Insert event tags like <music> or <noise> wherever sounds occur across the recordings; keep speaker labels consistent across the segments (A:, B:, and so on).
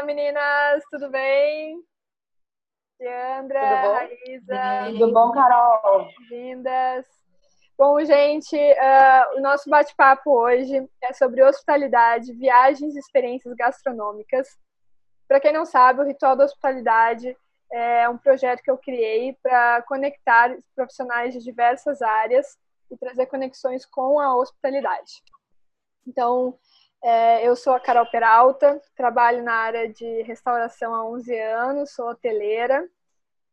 A: Olá, meninas, tudo bem? Leandra,
B: tudo bom?
A: Raíza.
C: Tudo bom, Carol?
A: Vindas. Bom, gente, uh, o nosso bate-papo hoje é sobre hospitalidade, viagens e experiências gastronômicas. Para quem não sabe, o Ritual da Hospitalidade é um projeto que eu criei para conectar profissionais de diversas áreas e trazer conexões com a hospitalidade. Então, eu sou a Carol Peralta, trabalho na área de restauração há 11 anos, sou hoteleira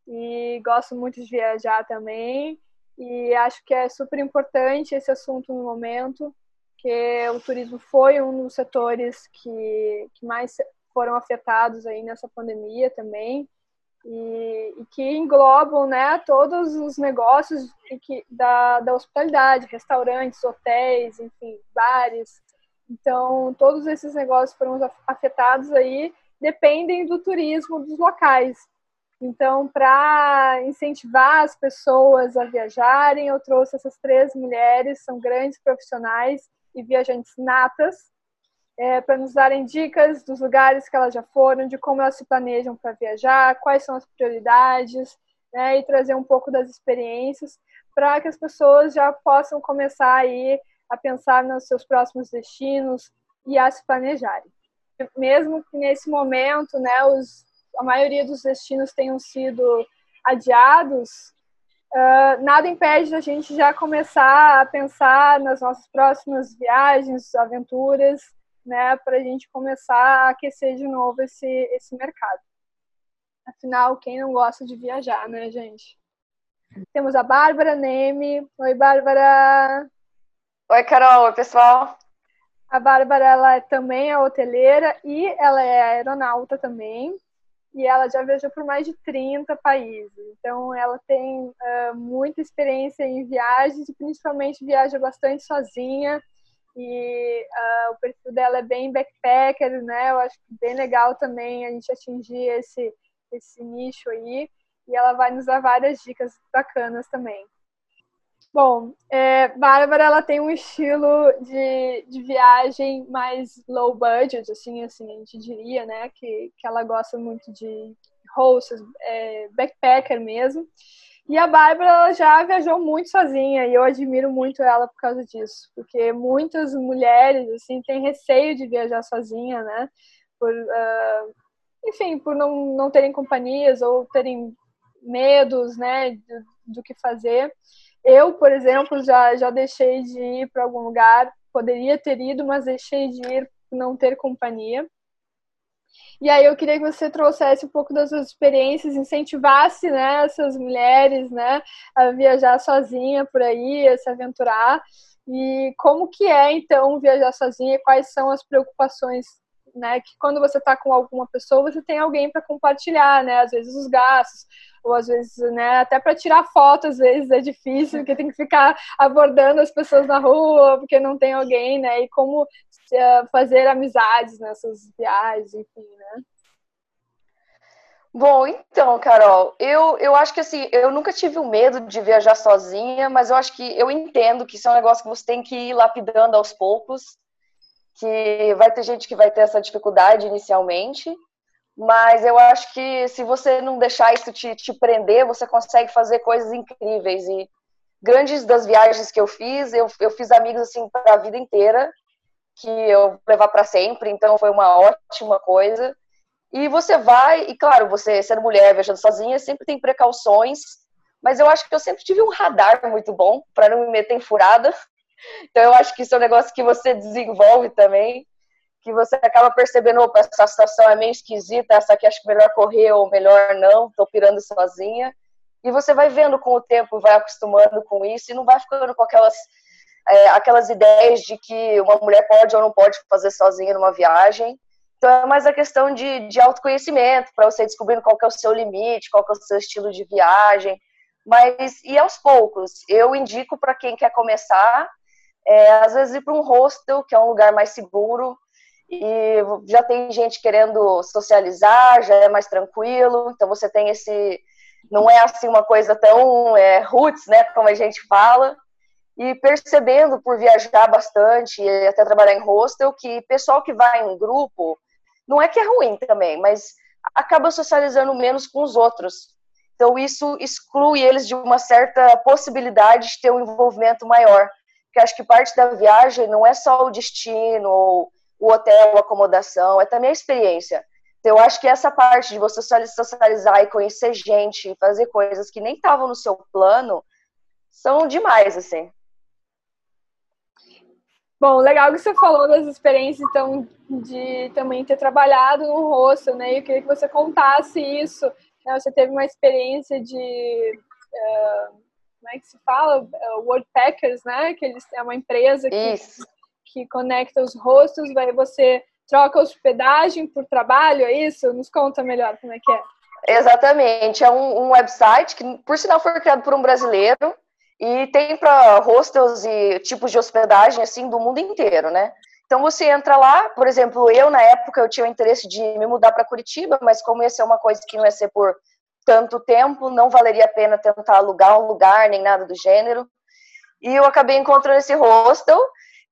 A: e gosto muito de viajar também. E acho que é super importante esse assunto no momento, que o turismo foi um dos setores que, que mais foram afetados aí nessa pandemia também e, e, que englobam né, todos os negócios que, da, da hospitalidade, restaurantes, hotéis, enfim, bares. Então, todos esses negócios foram afetados aí, dependem do turismo dos locais. Então, para incentivar as pessoas a viajarem, eu trouxe essas três mulheres, são grandes profissionais e viajantes natas, é, para nos darem dicas dos lugares que elas já foram, de como elas se planejam para viajar, quais são as prioridades, né, e trazer um pouco das experiências para que as pessoas já possam começar aí a pensar nos seus próximos destinos e a se planejarem. Mesmo que nesse momento, né, os, a maioria dos destinos tenham sido adiados, uh, nada impede a gente já começar a pensar nas nossas próximas viagens, aventuras, né, para a gente começar a aquecer de novo esse, esse mercado. Afinal, quem não gosta de viajar, né, gente? Temos a Bárbara Neme. Oi, Bárbara.
B: Oi, Carol. Oi, pessoal.
A: A Bárbara, ela é também é hoteleira e ela é aeronauta também. E ela já viajou por mais de 30 países. Então, ela tem uh, muita experiência em viagens e principalmente viaja bastante sozinha e uh, o perfil dela é bem backpacker, né? Eu acho bem legal também a gente atingir esse, esse nicho aí. E ela vai nos dar várias dicas bacanas também. Bom, é, Bárbara, ela tem um estilo de, de viagem mais low budget, assim, assim, a gente diria, né? Que, que ela gosta muito de hosts, é, backpacker mesmo. E a Bárbara já viajou muito sozinha e eu admiro muito ela por causa disso, porque muitas mulheres assim têm receio de viajar sozinha, né? Por, uh, enfim, por não, não terem companhias ou terem medos, né, do, do que fazer. Eu, por exemplo, já já deixei de ir para algum lugar, poderia ter ido, mas deixei de ir por não ter companhia. E aí eu queria que você trouxesse um pouco das suas experiências, incentivasse né, essas mulheres né, a viajar sozinha por aí, a se aventurar. E como que é, então, viajar sozinha? Quais são as preocupações né, que quando você está com alguma pessoa, você tem alguém para compartilhar, né? Às vezes os gastos, ou às vezes, né, até para tirar foto, às vezes é difícil, porque tem que ficar abordando as pessoas na rua, porque não tem alguém, né? E como fazer amizades nessas viagens, enfim, né?
B: Bom, então, Carol, eu, eu acho que assim, eu nunca tive o medo de viajar sozinha, mas eu acho que eu entendo que isso é um negócio que você tem que ir lapidando aos poucos, que vai ter gente que vai ter essa dificuldade inicialmente, mas eu acho que se você não deixar isso te, te prender, você consegue fazer coisas incríveis. E grandes das viagens que eu fiz, eu, eu fiz amigos assim para a vida inteira, que eu vou levar para sempre, então foi uma ótima coisa. E você vai, e claro, você sendo mulher, viajando sozinha, sempre tem precauções, mas eu acho que eu sempre tive um radar muito bom para não me meter em furada. Então eu acho que isso é um negócio que você desenvolve também, que você acaba percebendo, opa, essa situação é meio esquisita, essa aqui acho que melhor correr ou melhor não, tô pirando sozinha. E você vai vendo com o tempo, vai acostumando com isso e não vai ficando com aquelas é, aquelas ideias de que uma mulher pode ou não pode fazer sozinha numa viagem. Então é mais a questão de, de autoconhecimento, para você descobrindo qual é o seu limite, qual é o seu estilo de viagem. Mas, e aos poucos, eu indico para quem quer começar, é, às vezes ir para um hostel, que é um lugar mais seguro, e já tem gente querendo socializar, já é mais tranquilo, então você tem esse. Não é assim uma coisa tão é, roots, né, como a gente fala, e percebendo por viajar bastante e até trabalhar em hostel que pessoal que vai em grupo Não é que é ruim também, mas acaba socializando menos com os outros. Então, isso exclui eles de uma certa possibilidade de ter um envolvimento maior. Porque acho que parte da viagem não é só o destino, ou o hotel, a acomodação, é também a experiência. Então, eu acho que essa parte de você socializar e conhecer gente, fazer coisas que nem estavam no seu plano, são demais, assim.
A: Bom, legal que você falou das experiências, então, de também ter trabalhado no rosto, né? Eu queria que você contasse isso. Né? Você teve uma experiência de. Uh, como é que se fala? Uh, Wordpackers, né? Que eles é uma empresa que, que conecta os rostos, vai você troca hospedagem por trabalho, é isso? Nos conta melhor como é que é.
B: Exatamente, é um, um website que, por sinal, foi criado por um brasileiro e tem para hostels e tipos de hospedagem assim do mundo inteiro, né? Então você entra lá, por exemplo, eu na época eu tinha o interesse de me mudar para Curitiba, mas como ia ser uma coisa que não ia ser por tanto tempo, não valeria a pena tentar alugar um lugar nem nada do gênero. E eu acabei encontrando esse hostel,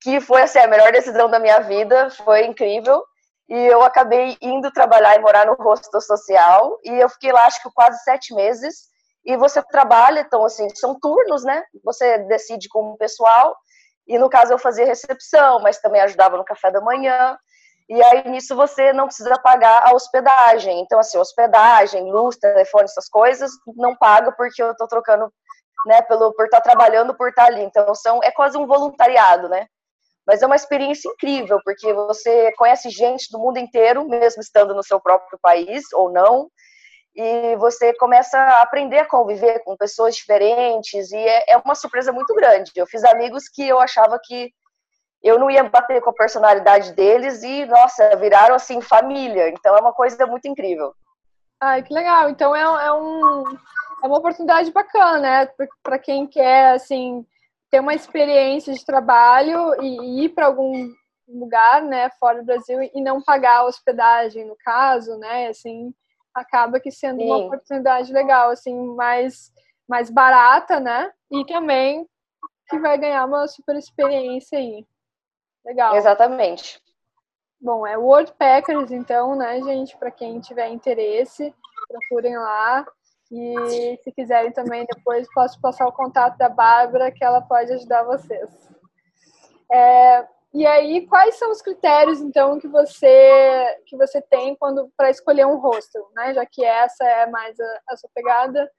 B: que foi assim, a melhor decisão da minha vida, foi incrível. E eu acabei indo trabalhar e morar no hostel social, e eu fiquei lá acho que quase sete meses e você trabalha, então, assim, são turnos, né? Você decide com o pessoal, e no caso eu fazia recepção, mas também ajudava no café da manhã, e aí nisso você não precisa pagar a hospedagem. Então, assim, hospedagem, luz, telefone, essas coisas, não paga porque eu tô trocando, né, pelo, por estar tá trabalhando, por estar tá ali. Então, são, é quase um voluntariado, né? Mas é uma experiência incrível, porque você conhece gente do mundo inteiro, mesmo estando no seu próprio país ou não e você começa a aprender a conviver com pessoas diferentes e é, é, uma surpresa muito grande. Eu fiz amigos que eu achava que eu não ia bater com a personalidade deles e, nossa, viraram assim família. Então é uma coisa muito incrível.
A: Ai, que legal. Então é, é, um, é uma oportunidade bacana, né? Para quem quer, assim, ter uma experiência de trabalho e, ir para algum lugar, né, fora do Brasil e não pagar a hospedagem, no caso, né? Assim, acaba que sendo Sim. uma oportunidade legal, assim, mais, mais barata, né? E também que vai ganhar uma super experiência aí. Legal.
B: Exatamente.
A: Bom, é Wordpackers, então, né, gente? Para quem tiver interesse, procurem lá. E se quiserem também, depois posso passar o contato da Bárbara, que ela pode ajudar vocês. É, e aí, quais são os critérios, então, que você que você tem quando para escolher um hostel, né? Já que essa é mais a, a sua pegada,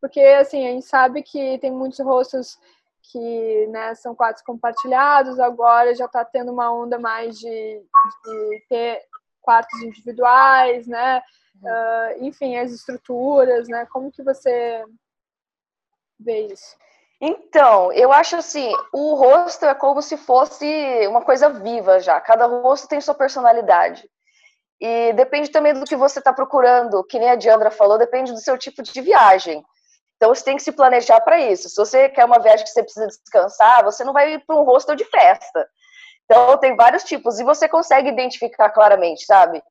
A: porque assim a gente sabe que tem muitos hostels que né, são quartos compartilhados, agora já está tendo uma onda mais de, de ter quartos individuais, né? Uh, enfim, as estruturas, né? Como que você vê isso?
B: Então, eu acho assim, o rosto é como se fosse uma coisa viva já. Cada rosto tem sua personalidade. E depende também do que você está procurando. Que nem a Diandra falou, depende do seu tipo de viagem. Então você tem que se planejar para isso. Se você quer uma viagem que você precisa descansar, você não vai ir para um hostel de festa. Então tem vários tipos e você consegue identificar claramente, sabe?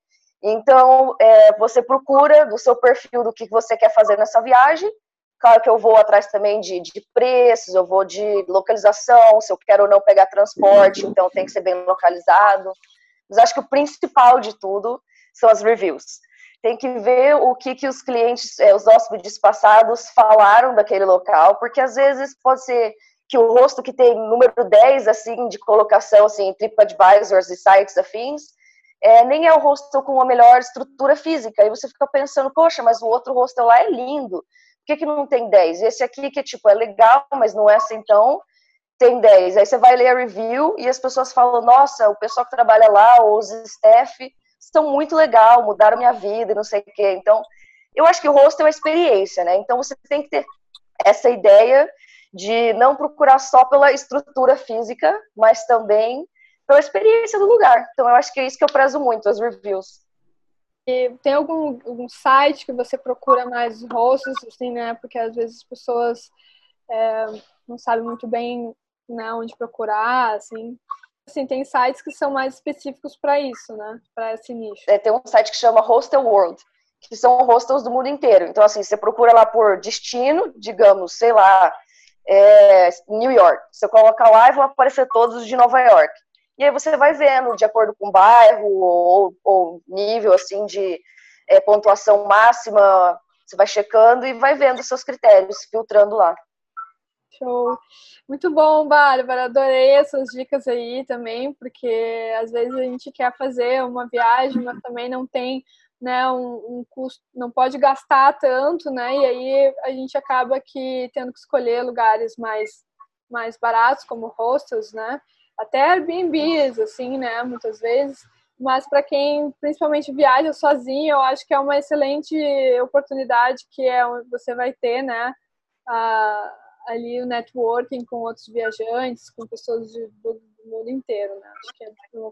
B: Então é, você procura do seu perfil do que você quer fazer nessa viagem Claro que eu vou atrás também de, de preços, eu vou de localização, se eu quero ou não pegar transporte, então tem que ser bem localizado. Mas acho que o principal de tudo são as reviews. Tem que ver o que, que os clientes, eh, os hóspedes passados falaram daquele local, porque às vezes pode ser que o rosto que tem número 10 assim de colocação assim, TripAdvisors e sites afins, é, nem é o rosto com a melhor estrutura física. E você fica pensando, poxa, mas o outro rosto lá é lindo. Por que, que não tem 10? Esse aqui que tipo é legal, mas não é assim tão tem 10. Aí você vai ler a review e as pessoas falam: "Nossa, o pessoal que trabalha lá, ou os staff, estão muito legal, mudaram minha vida e não sei o quê". Então, eu acho que o rosto é uma experiência, né? Então você tem que ter essa ideia de não procurar só pela estrutura física, mas também pela experiência do lugar. Então eu acho que é isso que eu prezo muito, as reviews.
A: E tem algum, algum site que você procura mais rostos, assim, né? Porque às vezes as pessoas é, não sabem muito bem né, onde procurar, assim. Assim, tem sites que são mais específicos para isso, né? Para esse nicho.
B: É, tem um site que chama Hostel World, que são hostels do mundo inteiro. Então, assim, você procura lá por destino, digamos, sei lá, é, New York. Você coloca lá e vão aparecer todos de Nova York. E aí você vai vendo, de acordo com o bairro ou, ou nível assim de é, pontuação máxima, você vai checando e vai vendo seus critérios, filtrando lá.
A: Show. Muito bom, Bárbara. Adorei essas dicas aí também, porque às vezes a gente quer fazer uma viagem, mas também não tem né, um, um, custo, não pode gastar tanto, né? E aí a gente acaba que tendo que escolher lugares mais mais baratos, como hostels, né? Até Airbnbs, assim, né? Muitas vezes. Mas para quem principalmente viaja sozinho, eu acho que é uma excelente oportunidade que é você vai ter, né? Ali o networking com outros viajantes, com pessoas de, do, mundo inteiro, né?
B: É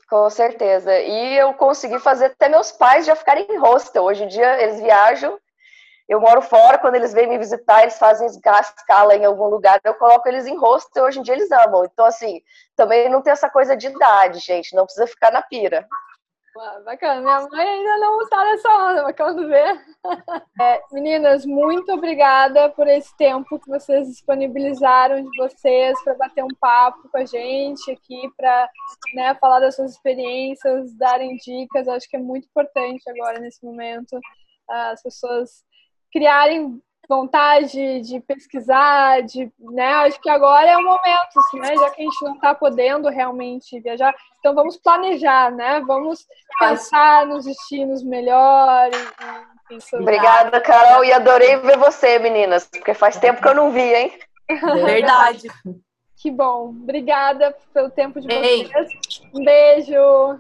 B: com certeza. E eu consegui fazer até meus pais já ficarem em hostel. Hoje em dia eles viajam, eu moro fora, quando eles vêm me visitar, eles fazem escala em algum lugar, eu coloco eles em hostel, hoje em dia eles amam. Então, assim, também não tem essa coisa de idade, gente, não precisa ficar na pira.
A: Bacana, minha mãe ainda não está nessa onda, mas quando ver. É, meninas, muito obrigada por esse tempo que vocês disponibilizaram de vocês para bater um papo com a gente aqui, para né, falar das suas experiências, darem dicas. Acho que é muito importante agora, nesse momento, as pessoas criarem vontade de pesquisar, de, né? Acho que agora é o momento, assim, né? Já que a gente não está podendo realmente viajar, então vamos planejar, né? Vamos pensar nos destinos melhores.
B: Enfim, Obrigada, Carol, e adorei ver você, meninas, porque faz tempo que eu não vi, hein?
C: Verdade. <laughs>
A: Que bom. Obrigada pelo tempo de vocês. Um beijo.